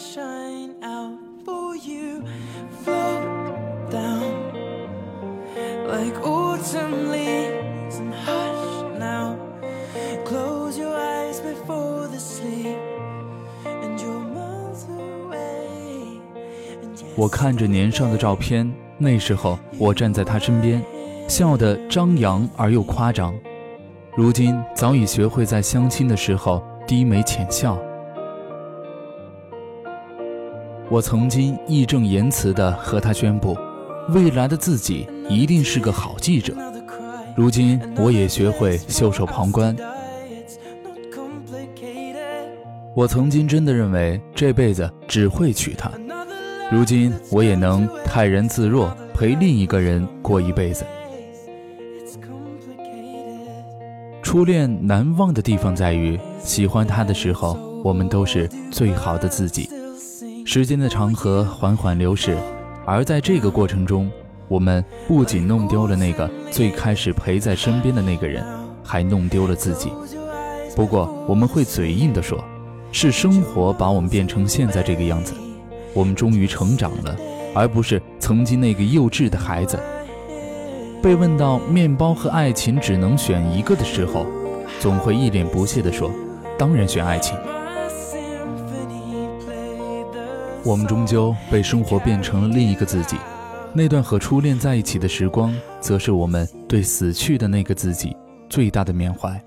Shine out for you，fled down，like autumn leaves and hush now，close your eyes before the sleep，and your mouth away。我看着年少的照片，那时候我站在他身边，笑得张扬而又夸张，如今早已学会在相亲的时候低眉浅笑。我曾经义正言辞地和他宣布，未来的自己一定是个好记者。如今我也学会袖手旁观。我曾经真的认为这辈子只会娶她。如今我也能泰然自若，陪另一个人过一辈子。初恋难忘的地方在于，喜欢他的时候，我们都是最好的自己。时间的长河缓缓流逝，而在这个过程中，我们不仅弄丢了那个最开始陪在身边的那个人，还弄丢了自己。不过我们会嘴硬地说，是生活把我们变成现在这个样子。我们终于成长了，而不是曾经那个幼稚的孩子。被问到面包和爱情只能选一个的时候，总会一脸不屑地说：“当然选爱情。”我们终究被生活变成了另一个自己。那段和初恋在一起的时光，则是我们对死去的那个自己最大的缅怀。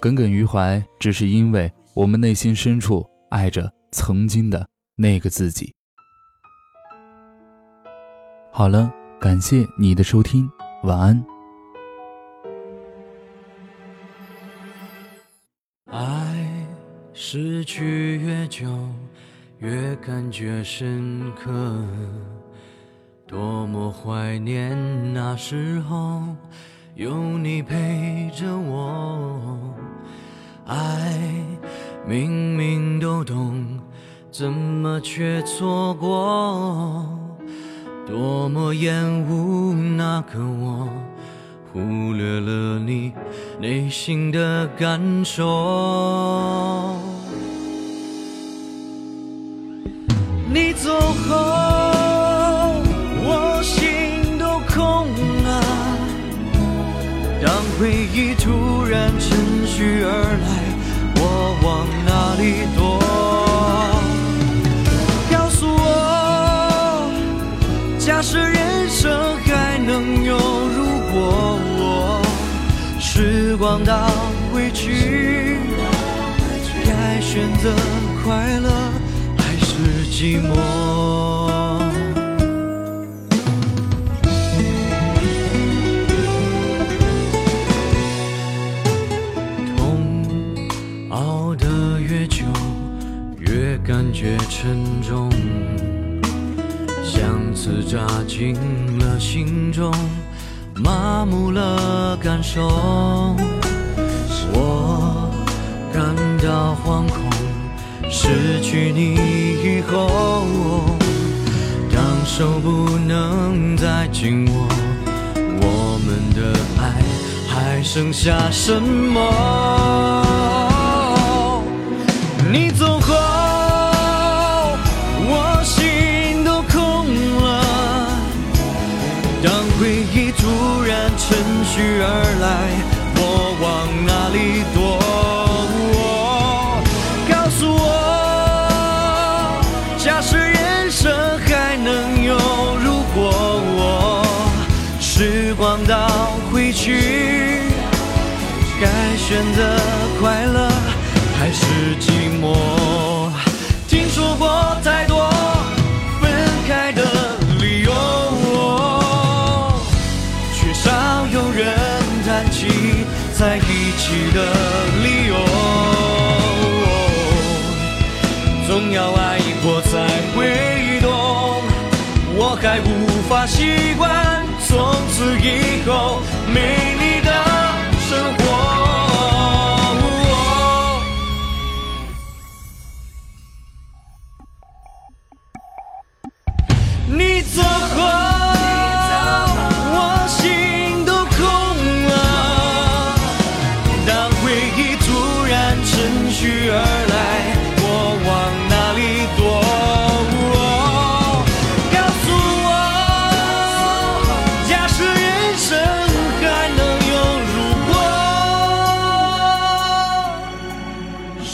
耿耿于怀，只是因为我们内心深处爱着曾经的。那个自己。好了，感谢你的收听，晚安。爱失去越久，越感觉深刻，多么怀念那时候有你陪着我。爱明明都懂。怎么却错过？多么厌恶那个我，忽略了你内心的感受。你走后，我心都空了。当回忆突然趁虚而来，我往哪里躲？告诉我假设人生还能有如果，时光倒回去，该选择快乐寂寞？痛熬得越久，越感觉沉重。刺扎进了心中，麻木了感受。我感到惶恐，失去你以后，当手不能再紧握，我们的爱还剩下什么？你走后。我心都空了。当回忆突然趁虚而来，我往哪里躲？假设人生还能有如果，时光倒回去，该选择快乐还是寂寞？听说过太多分开的理由，却少有人谈起。在一起的理由，总要习惯从此以后没你的生活。你走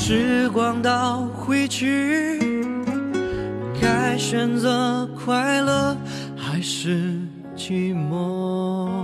时光倒回去。该选择快乐还是寂寞？